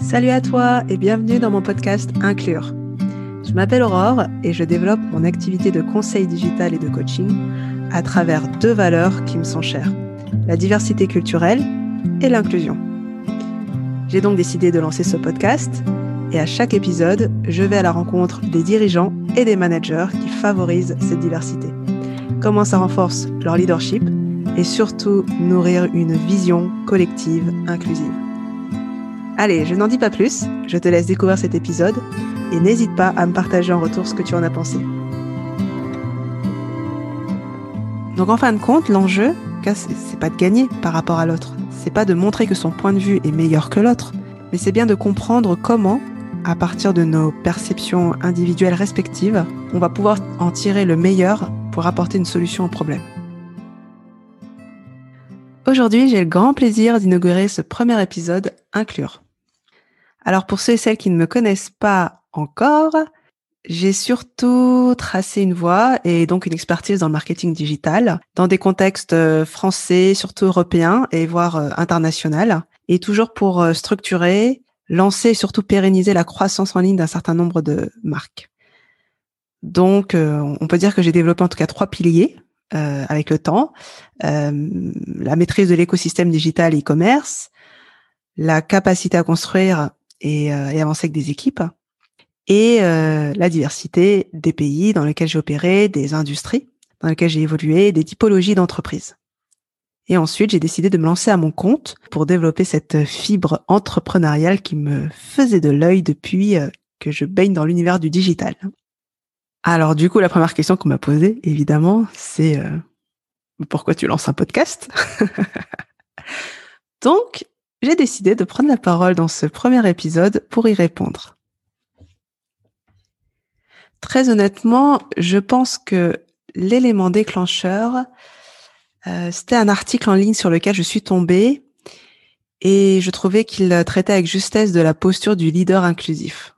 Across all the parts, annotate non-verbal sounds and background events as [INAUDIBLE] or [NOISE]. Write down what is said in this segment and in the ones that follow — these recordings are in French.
Salut à toi et bienvenue dans mon podcast Inclure. Je m'appelle Aurore et je développe mon activité de conseil digital et de coaching à travers deux valeurs qui me sont chères, la diversité culturelle et l'inclusion. J'ai donc décidé de lancer ce podcast et à chaque épisode, je vais à la rencontre des dirigeants et des managers qui favorisent cette diversité. Comment ça renforce leur leadership et surtout nourrir une vision collective inclusive. Allez, je n'en dis pas plus, je te laisse découvrir cet épisode et n'hésite pas à me partager en retour ce que tu en as pensé. Donc en fin de compte, l'enjeu, c'est pas de gagner par rapport à l'autre, c'est pas de montrer que son point de vue est meilleur que l'autre, mais c'est bien de comprendre comment, à partir de nos perceptions individuelles respectives, on va pouvoir en tirer le meilleur pour apporter une solution au problème. Aujourd'hui, j'ai le grand plaisir d'inaugurer ce premier épisode Inclure. Alors pour ceux et celles qui ne me connaissent pas encore, j'ai surtout tracé une voie et donc une expertise dans le marketing digital, dans des contextes euh, français, surtout européens et voire euh, international, et toujours pour euh, structurer, lancer et surtout pérenniser la croissance en ligne d'un certain nombre de marques. Donc, on peut dire que j'ai développé en tout cas trois piliers euh, avec le temps, euh, la maîtrise de l'écosystème digital e-commerce, la capacité à construire et, euh, et avancer avec des équipes, et la diversité des pays dans lesquels j'ai opéré, des industries dans lesquelles j'ai évolué, des typologies d'entreprises. Et ensuite, j'ai décidé de me lancer à mon compte pour développer cette fibre entrepreneuriale qui me faisait de l'œil depuis que je baigne dans l'univers du digital. Alors du coup, la première question qu'on m'a posée, évidemment, c'est euh, pourquoi tu lances un podcast? [LAUGHS] Donc, j'ai décidé de prendre la parole dans ce premier épisode pour y répondre. Très honnêtement, je pense que l'élément déclencheur, euh, c'était un article en ligne sur lequel je suis tombée et je trouvais qu'il traitait avec justesse de la posture du leader inclusif.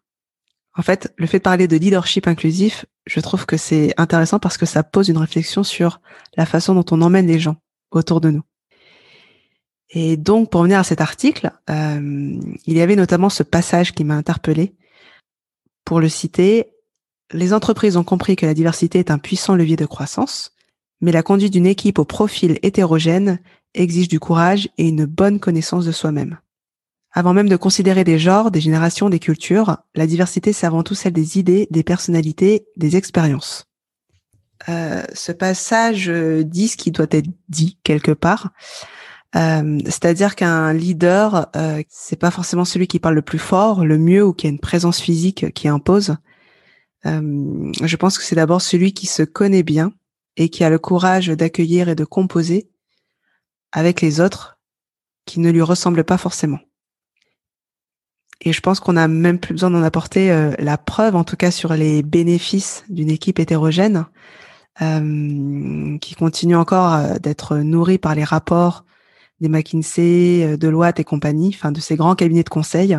En fait, le fait de parler de leadership inclusif, je trouve que c'est intéressant parce que ça pose une réflexion sur la façon dont on emmène les gens autour de nous. Et donc, pour revenir à cet article, euh, il y avait notamment ce passage qui m'a interpellé. Pour le citer, les entreprises ont compris que la diversité est un puissant levier de croissance, mais la conduite d'une équipe au profil hétérogène exige du courage et une bonne connaissance de soi-même. Avant même de considérer des genres, des générations, des cultures, la diversité, c'est avant tout celle des idées, des personnalités, des expériences. Euh, ce passage dit ce qui doit être dit quelque part. Euh, c'est-à-dire qu'un leader, euh, c'est pas forcément celui qui parle le plus fort, le mieux ou qui a une présence physique qui impose. Euh, je pense que c'est d'abord celui qui se connaît bien et qui a le courage d'accueillir et de composer avec les autres qui ne lui ressemblent pas forcément. Et je pense qu'on n'a même plus besoin d'en apporter euh, la preuve, en tout cas sur les bénéfices d'une équipe hétérogène, euh, qui continue encore euh, d'être nourrie par les rapports des McKinsey, Deloitte et compagnie, enfin de ces grands cabinets de conseil,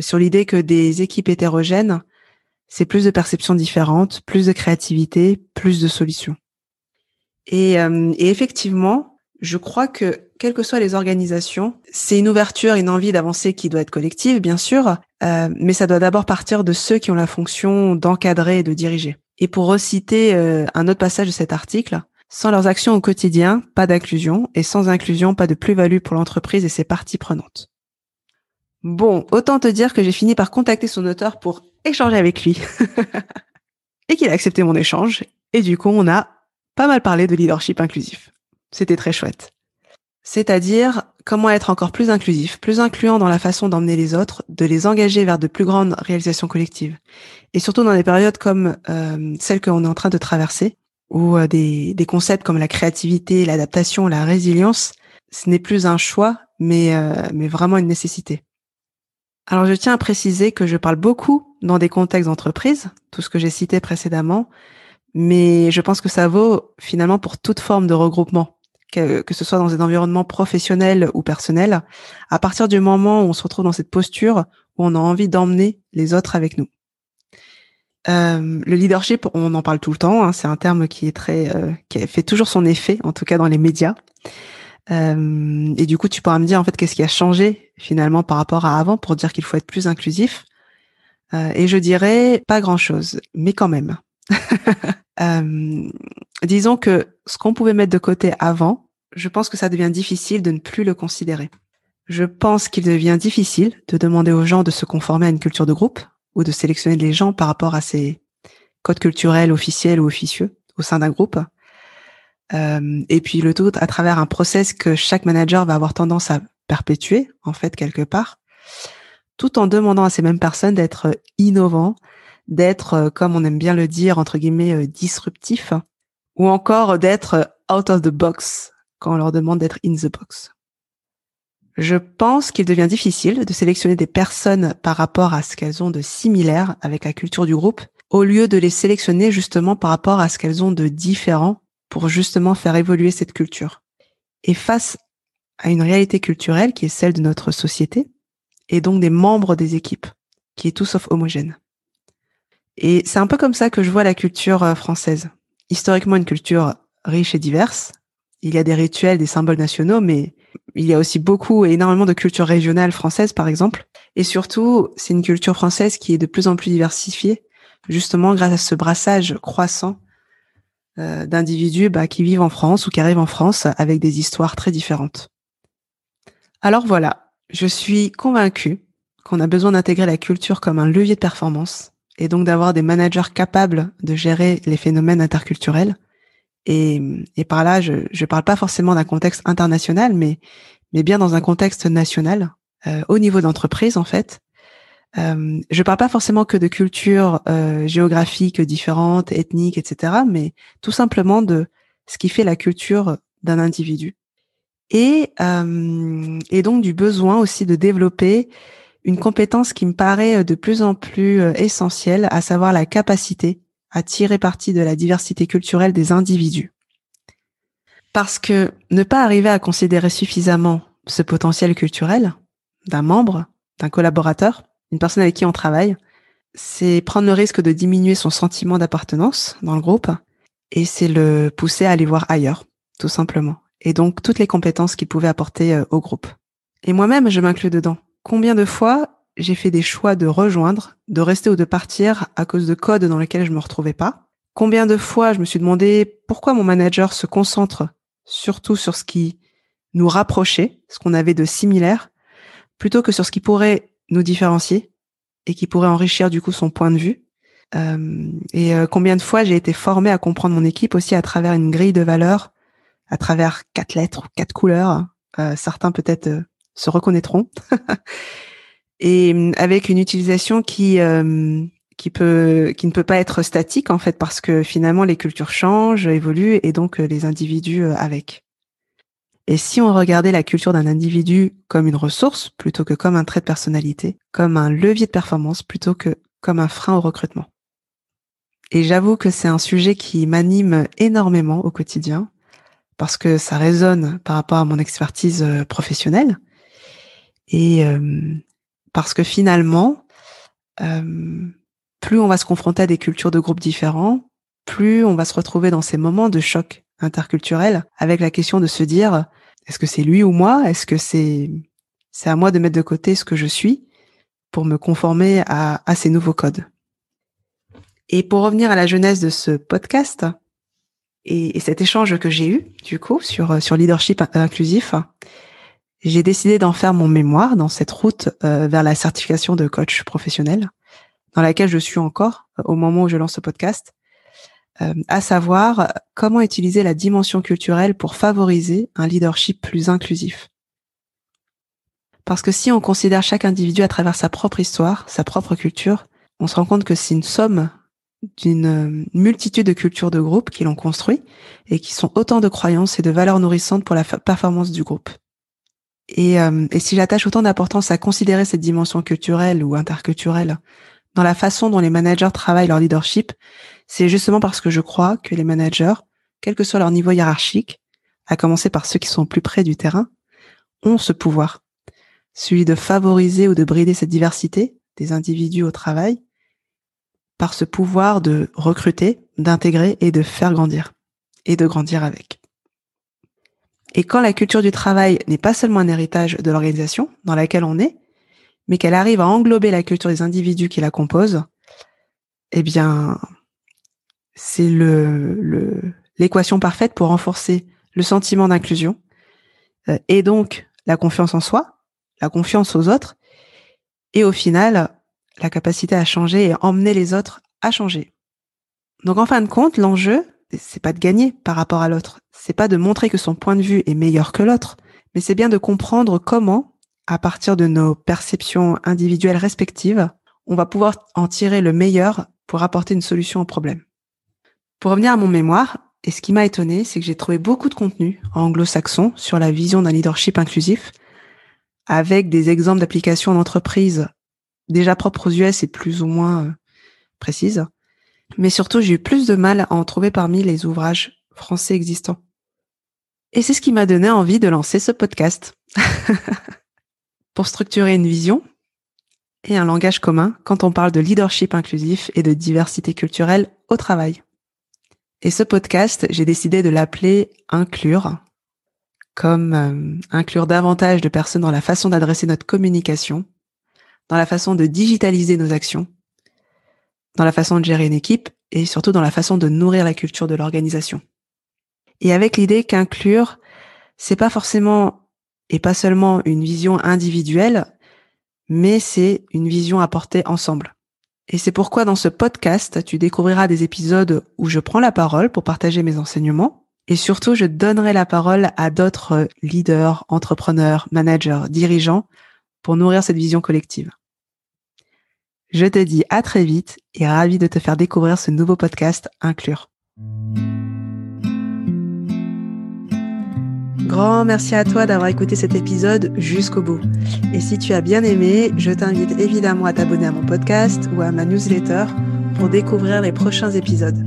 sur l'idée que des équipes hétérogènes, c'est plus de perceptions différentes, plus de créativité, plus de solutions. Et, et effectivement, je crois que, quelles que soient les organisations, c'est une ouverture, une envie d'avancer qui doit être collective, bien sûr, euh, mais ça doit d'abord partir de ceux qui ont la fonction d'encadrer et de diriger. Et pour reciter euh, un autre passage de cet article, sans leurs actions au quotidien, pas d'inclusion, et sans inclusion, pas de plus-value pour l'entreprise et ses parties prenantes. Bon, autant te dire que j'ai fini par contacter son auteur pour échanger avec lui. [LAUGHS] et qu'il a accepté mon échange. Et du coup, on a pas mal parlé de leadership inclusif. C'était très chouette. C'est-à-dire comment être encore plus inclusif, plus incluant dans la façon d'emmener les autres, de les engager vers de plus grandes réalisations collectives. Et surtout dans des périodes comme euh, celle qu'on est en train de traverser, où euh, des, concepts comme la créativité, l'adaptation, la résilience, ce n'est plus un choix, mais, euh, mais vraiment une nécessité. Alors je tiens à préciser que je parle beaucoup dans des contextes d'entreprise, tout ce que j'ai cité précédemment, mais je pense que ça vaut finalement pour toute forme de regroupement que, ce soit dans un environnement professionnel ou personnel, à partir du moment où on se retrouve dans cette posture où on a envie d'emmener les autres avec nous. Euh, le leadership, on en parle tout le temps. Hein, c'est un terme qui est très, euh, qui fait toujours son effet, en tout cas dans les médias. Euh, et du coup, tu pourras me dire en fait qu'est-ce qui a changé finalement par rapport à avant pour dire qu'il faut être plus inclusif. Euh, et je dirais pas grand-chose, mais quand même. [LAUGHS] euh, disons que ce qu'on pouvait mettre de côté avant, je pense que ça devient difficile de ne plus le considérer. Je pense qu'il devient difficile de demander aux gens de se conformer à une culture de groupe ou de sélectionner les gens par rapport à ces codes culturels officiels ou officieux au sein d'un groupe. Euh, et puis le tout à travers un process que chaque manager va avoir tendance à perpétuer, en fait, quelque part, tout en demandant à ces mêmes personnes d'être innovants, d'être, euh, comme on aime bien le dire, entre guillemets, euh, disruptifs, ou encore d'être out of the box quand on leur demande d'être in the box. Je pense qu'il devient difficile de sélectionner des personnes par rapport à ce qu'elles ont de similaire avec la culture du groupe, au lieu de les sélectionner justement par rapport à ce qu'elles ont de différent pour justement faire évoluer cette culture. Et face à une réalité culturelle qui est celle de notre société, et donc des membres des équipes, qui est tout sauf homogène. Et c'est un peu comme ça que je vois la culture euh, française. Historiquement, une culture riche et diverse. Il y a des rituels, des symboles nationaux, mais il y a aussi beaucoup et énormément de culture régionale française, par exemple. Et surtout, c'est une culture française qui est de plus en plus diversifiée, justement grâce à ce brassage croissant euh, d'individus bah, qui vivent en France ou qui arrivent en France avec des histoires très différentes. Alors voilà, je suis convaincue qu'on a besoin d'intégrer la culture comme un levier de performance et donc d'avoir des managers capables de gérer les phénomènes interculturels. Et, et par là, je ne parle pas forcément d'un contexte international, mais, mais bien dans un contexte national, euh, au niveau d'entreprise en fait. Euh, je parle pas forcément que de cultures euh, géographiques différentes, ethniques, etc., mais tout simplement de ce qui fait la culture d'un individu et, euh, et donc du besoin aussi de développer une compétence qui me paraît de plus en plus euh, essentielle, à savoir la capacité à tirer parti de la diversité culturelle des individus. Parce que ne pas arriver à considérer suffisamment ce potentiel culturel d'un membre, d'un collaborateur, une personne avec qui on travaille, c'est prendre le risque de diminuer son sentiment d'appartenance dans le groupe et c'est le pousser à aller voir ailleurs, tout simplement et donc toutes les compétences qu'il pouvait apporter euh, au groupe. Et moi-même, je m'inclus dedans. Combien de fois j'ai fait des choix de rejoindre, de rester ou de partir à cause de codes dans lesquels je me retrouvais pas Combien de fois je me suis demandé pourquoi mon manager se concentre surtout sur ce qui nous rapprochait, ce qu'on avait de similaire, plutôt que sur ce qui pourrait nous différencier et qui pourrait enrichir du coup son point de vue. Euh, et euh, combien de fois j'ai été formée à comprendre mon équipe aussi à travers une grille de valeurs à travers quatre lettres ou quatre couleurs. Euh, certains peut-être se reconnaîtront. [LAUGHS] et euh, avec une utilisation qui qui peut qui ne peut pas être statique en fait parce que finalement les cultures changent, évoluent et donc les individus avec. Et si on regardait la culture d'un individu comme une ressource plutôt que comme un trait de personnalité, comme un levier de performance plutôt que comme un frein au recrutement. Et j'avoue que c'est un sujet qui m'anime énormément au quotidien parce que ça résonne par rapport à mon expertise euh, professionnelle et euh, parce que finalement, euh, plus on va se confronter à des cultures de groupes différents, plus on va se retrouver dans ces moments de choc interculturel avec la question de se dire est-ce que c'est lui ou moi? Est-ce que c'est c'est à moi de mettre de côté ce que je suis pour me conformer à, à ces nouveaux codes? Et pour revenir à la jeunesse de ce podcast, et, et cet échange que j'ai eu, du coup, sur, sur leadership inclusif, j'ai décidé d'en faire mon mémoire dans cette route euh, vers la certification de coach professionnel, dans laquelle je suis encore euh, au moment où je lance ce podcast, euh, à savoir comment utiliser la dimension culturelle pour favoriser un leadership plus inclusif. Parce que si on considère chaque individu à travers sa propre histoire, sa propre culture, on se rend compte que c'est une somme d'une multitude de cultures de groupe qui l'ont construit et qui sont autant de croyances et de valeurs nourrissantes pour la performance du groupe. Et, euh, et si j'attache autant d'importance à considérer cette dimension culturelle ou interculturelle dans la façon dont les managers travaillent leur leadership, c'est justement parce que je crois que les managers, quel que soit leur niveau hiérarchique, à commencer par ceux qui sont plus près du terrain, ont ce pouvoir, celui de favoriser ou de brider cette diversité des individus au travail par ce pouvoir de recruter, d'intégrer et de faire grandir, et de grandir avec. Et quand la culture du travail n'est pas seulement un héritage de l'organisation dans laquelle on est, mais qu'elle arrive à englober la culture des individus qui la composent, eh bien, c'est le, l'équation parfaite pour renforcer le sentiment d'inclusion euh, et donc la confiance en soi, la confiance aux autres et au final, la capacité à changer et emmener les autres à changer. Donc en fin de compte, l'enjeu, c'est pas de gagner par rapport à l'autre, c'est pas de montrer que son point de vue est meilleur que l'autre, mais c'est bien de comprendre comment, à partir de nos perceptions individuelles respectives, on va pouvoir en tirer le meilleur pour apporter une solution au problème. Pour revenir à mon mémoire, et ce qui m'a étonné, c'est que j'ai trouvé beaucoup de contenu en anglo-saxon sur la vision d'un leadership inclusif, avec des exemples d'applications en entreprise déjà propres aux US et plus ou moins euh, précises. Mais surtout, j'ai eu plus de mal à en trouver parmi les ouvrages français existants. Et c'est ce qui m'a donné envie de lancer ce podcast. [LAUGHS] Pour structurer une vision et un langage commun quand on parle de leadership inclusif et de diversité culturelle au travail. Et ce podcast, j'ai décidé de l'appeler Inclure, comme euh, inclure davantage de personnes dans la façon d'adresser notre communication, dans la façon de digitaliser nos actions, dans la façon de gérer une équipe et surtout dans la façon de nourrir la culture de l'organisation. Et avec l'idée qu'inclure, c'est pas forcément et pas seulement une vision individuelle, mais c'est une vision apportée ensemble. Et c'est pourquoi dans ce podcast, tu découvriras des épisodes où je prends la parole pour partager mes enseignements. Et surtout, je donnerai la parole à d'autres leaders, entrepreneurs, managers, dirigeants pour nourrir cette vision collective. Je te dis à très vite et ravi de te faire découvrir ce nouveau podcast Inclure. Grand merci à toi d'avoir écouté cet épisode jusqu'au bout. Et si tu as bien aimé, je t'invite évidemment à t'abonner à mon podcast ou à ma newsletter pour découvrir les prochains épisodes.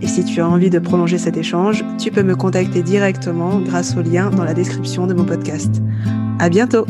Et si tu as envie de prolonger cet échange, tu peux me contacter directement grâce au lien dans la description de mon podcast. À bientôt!